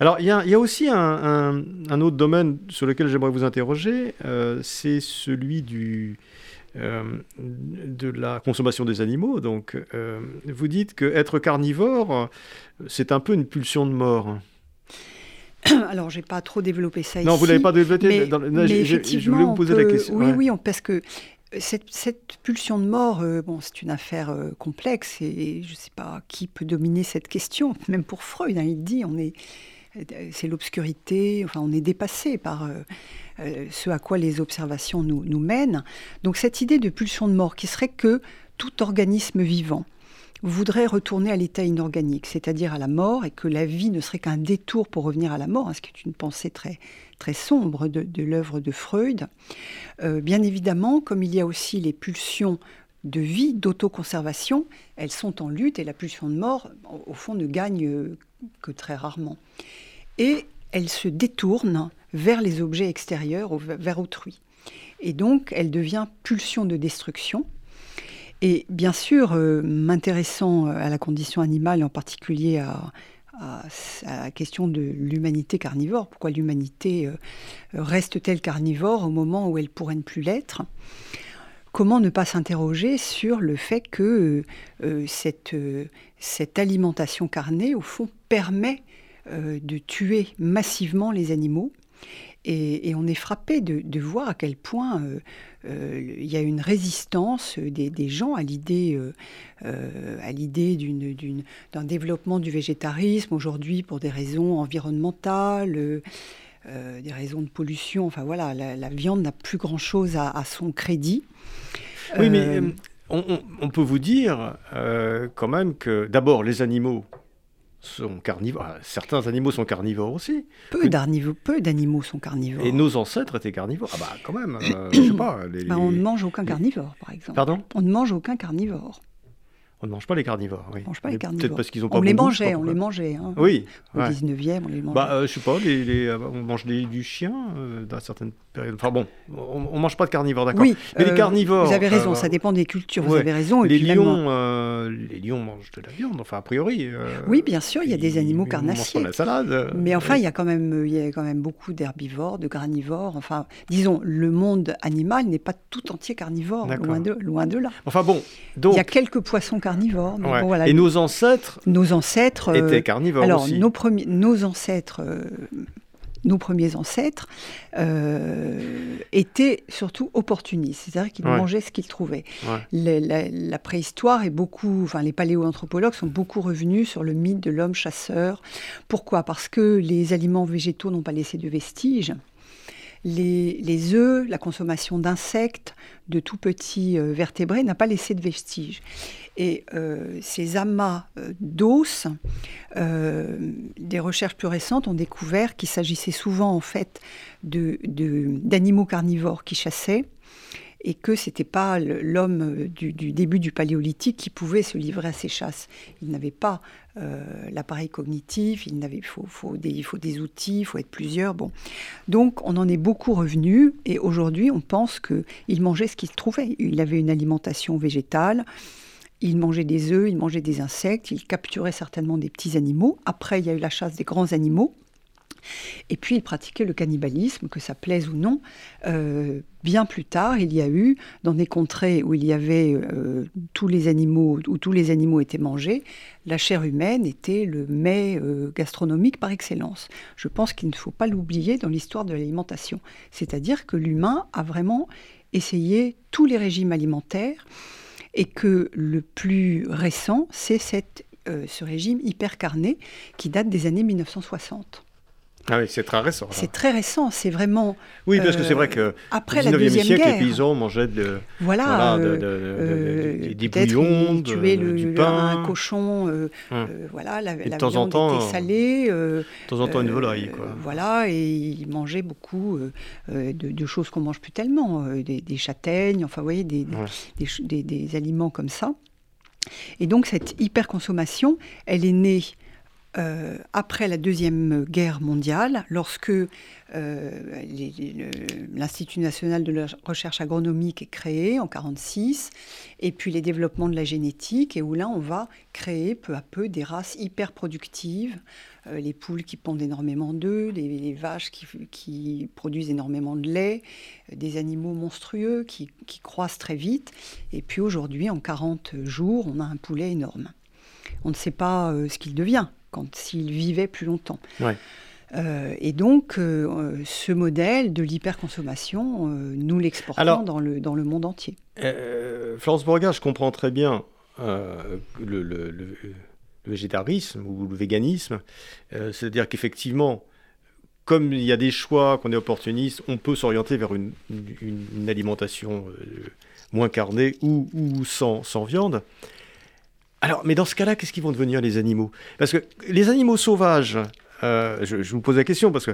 Alors, il y, a aussi un, autre domaine sur lequel j'aimerais vous interroger, euh, c'est celui du, euh, de la consommation des animaux. Donc, euh, vous dites que être carnivore, c'est un peu une pulsion de mort. Alors, j'ai pas trop développé ça ici. Non, vous l'avez pas développé. Mais, je voulais vous poser la question. Oui, oui, parce que cette, pulsion de mort, euh, bon, c'est une affaire euh, complexe et je ne sais pas qui peut dominer cette question. Même pour Freud, hein, il dit, on est, euh, c'est l'obscurité. Enfin, on est dépassé par ce à quoi les observations nous, nous mènent. Donc cette idée de pulsion de mort, qui serait que tout organisme vivant voudrait retourner à l'état inorganique, c'est-à-dire à la mort, et que la vie ne serait qu'un détour pour revenir à la mort, hein, ce qui est une pensée très, sombre de, l'œuvre de Freud. Euh, bien évidemment, comme il y a aussi les pulsions de vie, d'autoconservation, elles sont en lutte et la pulsion de mort, au fond, ne gagne que très rarement. Et elle se détourne vers les objets extérieurs, vers autrui. Et donc, elle devient pulsion de destruction, et bien sûr, euh, m'intéressant à la condition animale, en particulier à, la question de l'humanité carnivore, pourquoi l'humanité euh, reste-t-elle carnivore au moment où elle pourrait ne plus l'être? Comment ne pas s'interroger sur le fait que euh, cette, alimentation carnée, au fond, permet de tuer massivement les animaux? Et, on est frappé de, voir à quel point euh, euh, il y a une résistance des, gens à l'idée euh, à l'idée d'un développement du végétarisme aujourd'hui pour des raisons environnementales. des raisons de pollution, enfin voilà, la, viande n'a plus grand-chose à, son crédit. Oui, mais on, peut vous dire quand même que d'abord les animaux sont carnivores. Certains animaux sont carnivores aussi. Peu d'animaux, peu d'animaux sont carnivores. Et nos ancêtres étaient carnivores. Ah bah quand même. Euh, je sais pas. Bah, on ne mange aucun carnivore, par exemple. Pardon? On ne mange aucun carnivore. On ne mange pas les carnivores. Oui. On mange pas les carnivores. Peut-être parce qu'ils ont pas On les mangeait, on les mangeait. Hein. Oui. Au 19e, on les mangeait. Bah, euh, je sais pas, les, on mange du chien euh, dans certaines périodes. Enfin bon, on, ne mange pas de carnivores, d'accord. Oui. Mais les euh, carnivores. Vous avez raison, ça dépend des cultures. Vous avez raison. les lions, les lions mangent de la viande. Enfin, a priori. oui, bien sûr, il y a des animaux carnassiers. la salade. Mais enfin, il y a quand même, il y a quand même beaucoup d'herbivores, de granivores. Enfin, disons, le monde animal n'est pas tout entier carnivore, loin de, loin de là. Enfin bon, donc. Il y a quelques poissons carnivores et nos ancêtres Nos ancêtres euh, étaient carnivores alors, aussi. Nos, premiers, nos ancêtres, euh, nos premiers ancêtres euh, étaient surtout opportunistes, c'est-à-dire qu'ils mangeaient ce qu'ils trouvaient. La, préhistoire et beaucoup, enfin les paléoanthropologues sont beaucoup revenus sur le mythe de l'homme chasseur. Pourquoi? Parce que les aliments végétaux n'ont pas laissé de vestiges les, œufs, la consommation d'insectes, de tout petits euh, vertébrés n'a pas laissé de vestiges. Et euh, ces amas euh, d'os, des recherches plus récentes ont découvert qu'il s'agissait souvent en fait d'animaux carnivores qui chassaient et que ce n'était pas l'homme du, début du paléolithique qui pouvait se livrer à ces chasses. Il n'avait pas euh, l'appareil cognitif, il, avait, faut, faut des, faut des outils, il faut être plusieurs. Bon. Donc on en est beaucoup revenu et aujourd'hui on pense qu'il mangeait ce qu'il trouvait. Il avait une alimentation végétale. Il mangeait des œufs, il mangeait des insectes, il capturait certainement des petits animaux. Après, il y a eu la chasse des grands animaux. Et puis il pratiquait le cannibalisme, que ça plaise ou non. Euh, bien plus tard, il y a eu, dans des contrées où il y avait euh, tous les animaux, où tous les animaux étaient mangés, la chair humaine était le mets euh, gastronomique par excellence. Je pense qu'il ne faut pas l'oublier dans l'histoire de l'alimentation. C'est-à-dire que l'humain a vraiment essayé tous les régimes alimentaires et que le plus récent, c'est ce régime hypercarné qui date des années 1960. Ah oui, c'est très récent. C'est très récent, c'est vraiment. Oui, parce que c'est vrai que euh, après 19e la deuxième siècle, guerre, les paysans mangeaient de, voilà, de, euh, des bouillons, le, du pain, un cochon, euh, hum. voilà, la, et la de temps en temps, était salée. de temps en temps une volaille, quoi. Voilà, et ils mangeaient beaucoup de, choses qu'on mange plus tellement, des, châtaignes, enfin, vous voyez, des, des, des, aliments comme ça. Et donc cette hyperconsommation, elle est née euh, après la Deuxième Guerre mondiale, lorsque euh, l'Institut national de la recherche agronomique est créé en 1946, et puis les développements de la génétique, et où là on va créer peu à peu des races hyper productives, euh, les poules qui pondent énormément d'œufs, les, vaches qui, produisent énormément de lait, des animaux monstrueux qui, qui croissent très vite, et puis aujourd'hui en 40 jours on a un poulet énorme. On ne sait pas ce qu'il devient quand s'il vivait plus longtemps. Euh, et donc, euh, ce modèle de l'hyperconsommation, euh, nous l'exportons dans le, dans le monde entier. Florence Borga, je comprends très bien le, le, végétarisme ou le véganisme. C'est-à-dire qu'effectivement, comme il y a des choix, qu'on est opportuniste, on peut s'orienter vers une, une, alimentation moins carnée ou, ou sans, sans viande. Alors, mais dans ce cas-là, qu'est-ce qu'ils vont devenir les animaux? Parce que les animaux sauvages, euh, je, vous pose la question parce que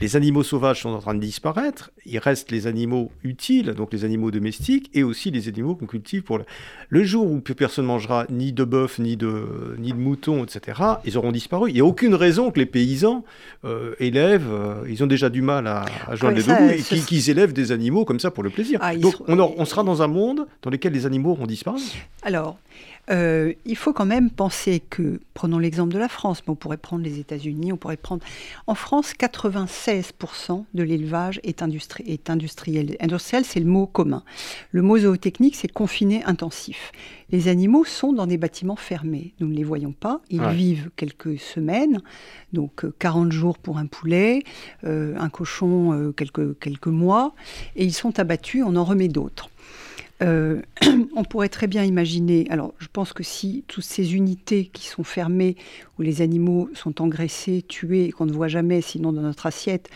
les animaux sauvages sont en train de disparaître. Il reste les animaux utiles, donc les animaux domestiques, et aussi les animaux qu'on cultive pour le... jour où plus personne mangera ni de bœuf, ni de, ni de mouton, etc. Ils auront disparu. Il n'y a aucune raison que les paysans euh, élèvent. Euh, ils ont déjà du mal à, joindre les deux bouts et qu'ils élèvent des animaux comme ça pour le plaisir. Ah, donc on, on, sera dans un monde dans lequel les animaux auront disparu. Alors. Euh, il faut quand même penser que, prenons l'exemple de la France, mais on pourrait prendre les États-Unis, on pourrait prendre. En France, 96% de l'élevage est, est industriel. Industriel, c'est le mot commun. Le mot zootechnique, c'est confiné intensif. Les animaux sont dans des bâtiments fermés. Nous ne les voyons pas. Ils vivent quelques semaines, donc 40 euh, jours pour un poulet, euh, un cochon quelques, quelques mois, et ils sont abattus, on en remet d'autres. Euh, on pourrait très bien imaginer, alors je pense que si toutes ces unités qui sont fermées, où les animaux sont engraissés, tués, et qu'on ne voit jamais sinon dans notre assiette,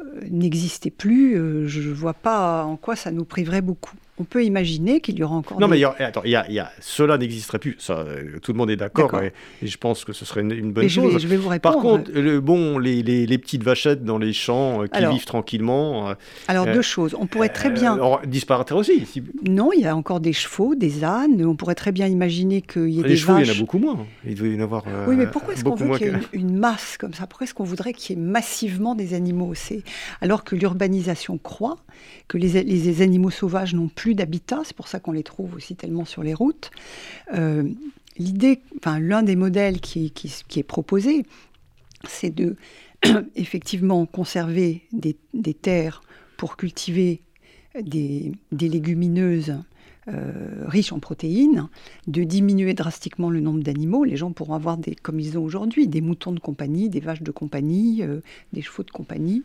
euh, n'existaient plus, euh, je ne vois pas en quoi ça nous priverait beaucoup on peut imaginer qu'il y aura encore. Non, mais attends, y a, cela n'existerait plus. Ça, euh, tout le monde est d'accord. Et, je pense que ce serait une, bonne chose. Je vais, vous répondre. Par contre, le, bon, les, les, petites vachettes dans les champs euh, qui vivent tranquillement. Euh, alors, deux choses. On pourrait très bien. disparaître aussi. Non, il y a encore des chevaux, des ânes. On pourrait très bien imaginer qu'il y ait des Les chevaux, il y en a beaucoup moins. Il doit y en avoir. oui, mais pourquoi est-ce qu'on veut qu'il y ait une, masse comme ça? Pourquoi est-ce qu'on voudrait qu'il y ait massivement des animaux Alors que l'urbanisation croît, que les, les animaux sauvages n'ont plus d'habitat. C'est pour ça qu'on les trouve aussi tellement sur les routes. Euh, l'idée, l'un des modèles qui, est proposé, c'est de effectivement conserver des, terres pour cultiver des légumineuses euh, riches en protéines, de diminuer drastiquement le nombre d'animaux. Les gens pourront avoir, des, comme ils ont aujourd'hui, des moutons de compagnie, des vaches de compagnie, euh, des chevaux de compagnie.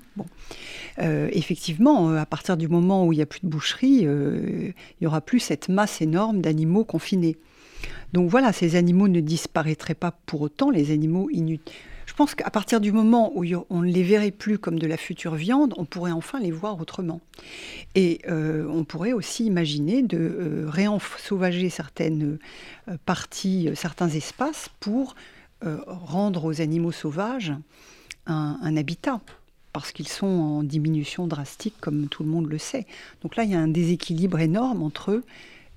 Euh, effectivement, à partir du moment où il n'y a plus de boucherie, il n'y aura plus cette masse énorme d'animaux confinés. Donc voilà, ces animaux ne disparaîtraient pas pour autant, les animaux inutiles pense qu'à partir du moment où on ne les verrait plus comme de la future viande, on pourrait enfin les voir autrement. Et euh, on pourrait aussi imaginer de euh, réensauvager certaines euh, parties, certains espaces pour rendre aux animaux sauvages un, habitat parce qu'ils sont en diminution drastique, comme tout le monde le sait. Donc là, il y a un déséquilibre énorme entre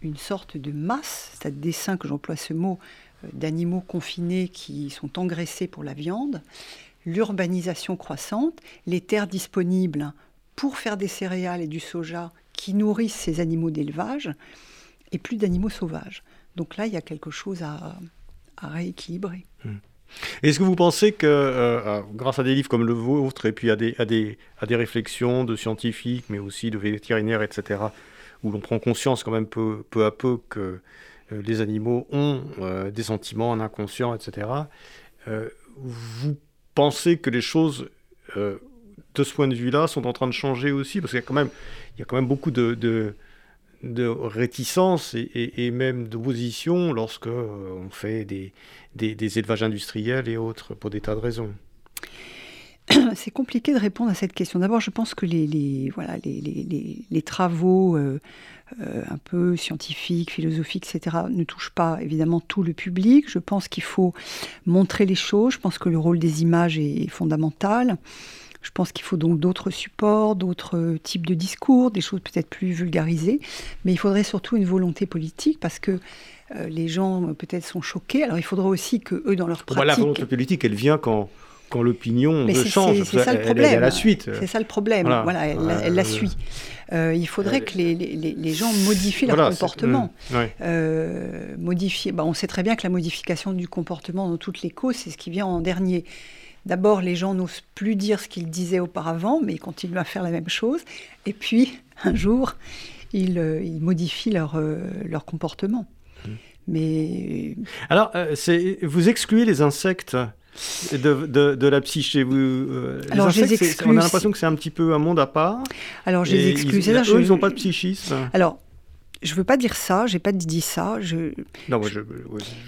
une sorte de masse, c'est à dessin que j'emploie ce mot, d'animaux confinés qui sont engraissés pour la viande, l'urbanisation croissante, les terres disponibles pour faire des céréales et du soja qui nourrissent ces animaux d'élevage, et plus d'animaux sauvages. Donc là, il y a quelque chose à, rééquilibrer. Hmm. Est-ce que vous pensez que, euh, euh, grâce à des livres comme le vôtre, et puis à des, à des, à des réflexions de scientifiques, mais aussi de vétérinaires, etc., où l'on prend conscience quand même peu, peu à peu que les animaux ont euh, des sentiments, un inconscient, etc. Euh, vous pensez que les choses, de ce point de vue-là, sont en train de changer aussi? Parce qu'il y a quand même, beaucoup de, de, de réticence et, même d'opposition lorsque on fait des, élevages industriels et autres pour des tas de raisons. C'est compliqué de répondre à cette question. D'abord, je pense que les, les voilà, les, les, les travaux euh, un peu scientifique, philosophique, etc., ne touche pas évidemment tout le public. Je pense qu'il faut montrer les choses. Je pense que le rôle des images est fondamental. Je pense qu'il faut donc d'autres supports, d'autres types de discours, des choses peut-être plus vulgarisées, mais il faudrait surtout une volonté politique parce que euh, les gens peut-être sont choqués. Alors il faudrait aussi que eux dans leur pratique. la volonté politique, elle vient quand quand l'opinion change. C'est ça le problème. Elle, la suite. C'est ça le problème. Voilà, elle, la suit. Euh, il faudrait que les, les, les, gens modifient leur comportement. Mmh, euh, modifier. Bah, on sait très bien que la modification du comportement dans toutes les causes, c'est ce qui vient en dernier. D'abord, les gens n'osent plus dire ce qu'ils disaient auparavant, mais ils continuent à faire la même chose. Et puis, un jour, ils, euh, ils modifient leur, leur comportement. Mmh. Mais... Alors, vous excluez les insectes de, de, la psyché vous, euh, Alors, insectes, On a l'impression que c'est un petit peu un monde à part. Alors, je les exclus. Ils, eux, ils n'ont pas de psychisme. Alors, je veux pas dire ça, j'ai pas dit ça. Je, non, moi, je,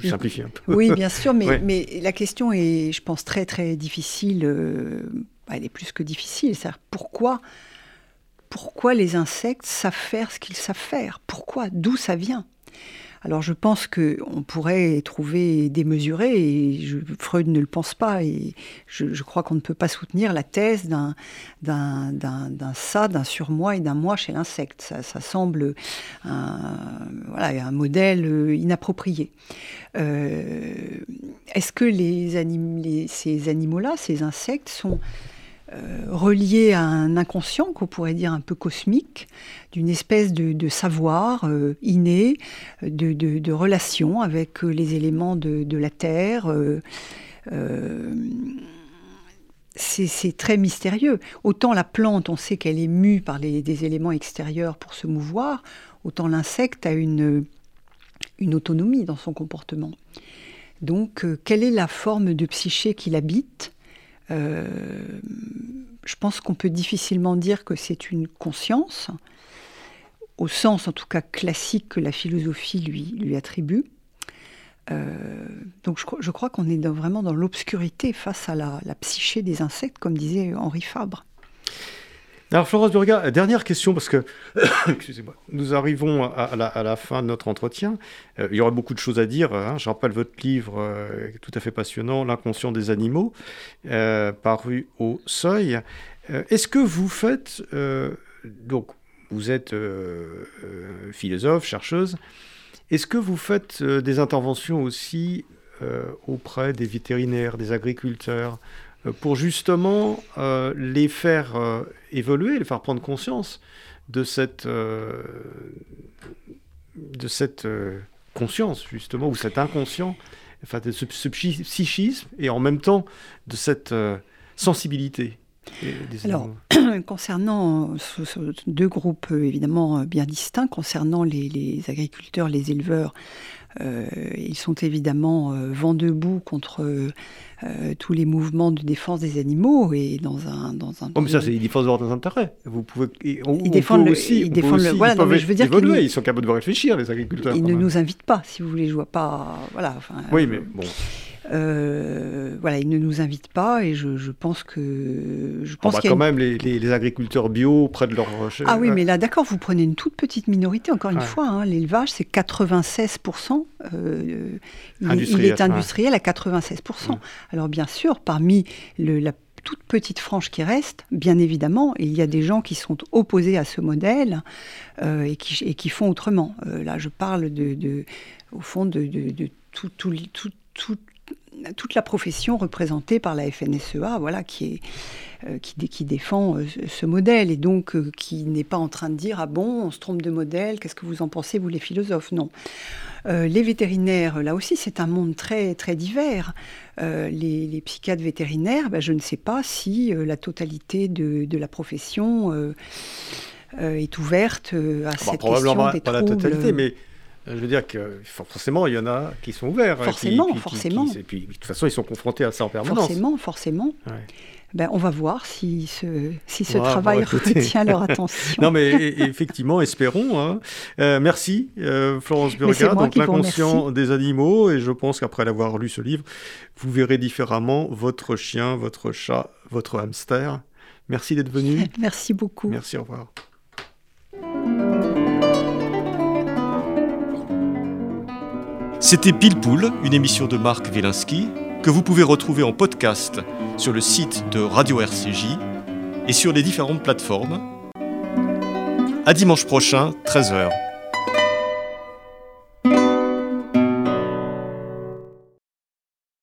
simplifie un peu. Oui, bien sûr, mais, mais la question est, je pense, très très difficile. Euh, bah, elle est plus que difficile. C'est pourquoi, pourquoi les insectes savent faire ce qu'ils savent faire? Pourquoi? D'où ça vient? Alors je pense qu'on pourrait trouver démesuré, et Freud ne le pense pas, et je, crois qu'on ne peut pas soutenir la thèse d'un, d'un, ça, d'un surmoi et d'un moi chez l'insecte. Ça, semble un, voilà, un modèle inapproprié. Euh, est-ce que les, ces animaux-là, ces insectes, sont euh, relié à un inconscient qu'on pourrait dire un peu cosmique, d'une espèce de, savoir euh, inné, de, relation avec euh, les éléments de, la Terre. c'est très mystérieux. Autant la plante, on sait qu'elle est mue par des éléments extérieurs pour se mouvoir, autant l'insecte a une, une autonomie dans son comportement. Donc, quelle est la forme de psyché qui l'habite euh, je pense qu'on peut difficilement dire que c'est une conscience, au sens en tout cas classique que la philosophie lui, lui attribue. Euh, donc je, crois qu'on est vraiment dans l'obscurité face à la, la, psyché des insectes, comme disait Henri Fabre. Alors Florence Durga, dernière question, parce que nous arrivons à, la, fin de notre entretien. Euh, il y aurait beaucoup de choses à dire. Hein. Je rappelle votre livre euh, tout à fait passionnant, L'inconscient des animaux, euh, paru au Seuil. Est-ce que vous faites... donc, vous êtes philosophe, chercheuse. Est-ce que vous faites des interventions aussi auprès des vétérinaires, des agriculteurs pour justement euh, les faire euh, évoluer, les faire prendre conscience de cette, de cette conscience, justement, ou cet inconscient, enfin, de ce, psychisme, et en même temps de cette sensibilité. Alors, concernant deux groupes évidemment bien distincts, concernant les, agriculteurs, les éleveurs, euh, ils sont évidemment euh, vent debout contre euh, tous les mouvements de défense des animaux et dans un dans un. Oh, mais ça c'est ils défendent leurs intérêts. Vous pouvez. ils défendent aussi. Ils défendent le, voilà, non, mais je veux dire évoluer. Ils, sont capables de réfléchir les agriculteurs. Ils ne nous invitent pas, si vous voulez. Je vois pas. Voilà. Enfin, oui, mais bon. Euh, voilà, ils ne nous invitent pas et je, pense que je pense qu'il y a quand même les, agriculteurs bio près de leur ah oui, mais là d'accord, vous prenez une toute petite minorité. Encore une fois, hein, l'élevage c'est 96% euh, il, est industriel à 96% Alors bien sûr, parmi la toute petite frange qui reste, bien évidemment, il y a des gens qui sont opposés à ce modèle euh, et, qui, et, qui, font autrement. là, je parle de, au fond de, de tout, tout, tout, tout, toute la profession représentée par la FNSEA, voilà, qui, est, euh, qui, défend euh, ce modèle et donc euh, qui n'est pas en train de dire ah bon, on se trompe de modèle, qu'est-ce que vous en pensez, vous les philosophes? Non. les vétérinaires, là aussi, c'est un monde très, très divers. Les, psychiatres vétérinaires, ben, je ne sais pas si la totalité de, la profession est ouverte à ah bah, cette probablement question des pas la totalité, mais je veux dire que forcément, il y en a qui sont ouverts. Hein, forcément, forcément. et puis, de toute façon, ils sont confrontés à ça en permanence. Forcément, forcément. Ben, on va voir si ce, si ce travail retient leur attention. non, mais effectivement, espérons. Hein. Euh, merci, euh, Florence Burga, donc l'inconscient des animaux. Et je pense qu'après l'avoir lu ce livre, vous verrez différemment votre chien, votre chat, votre hamster. Merci d'être venu. Merci beaucoup. Merci, au revoir. C'était Pile Poule, une émission de Marc Wielinski que vous pouvez retrouver en podcast sur le site de Radio RCJ et sur les différentes plateformes. À dimanche prochain, 13h.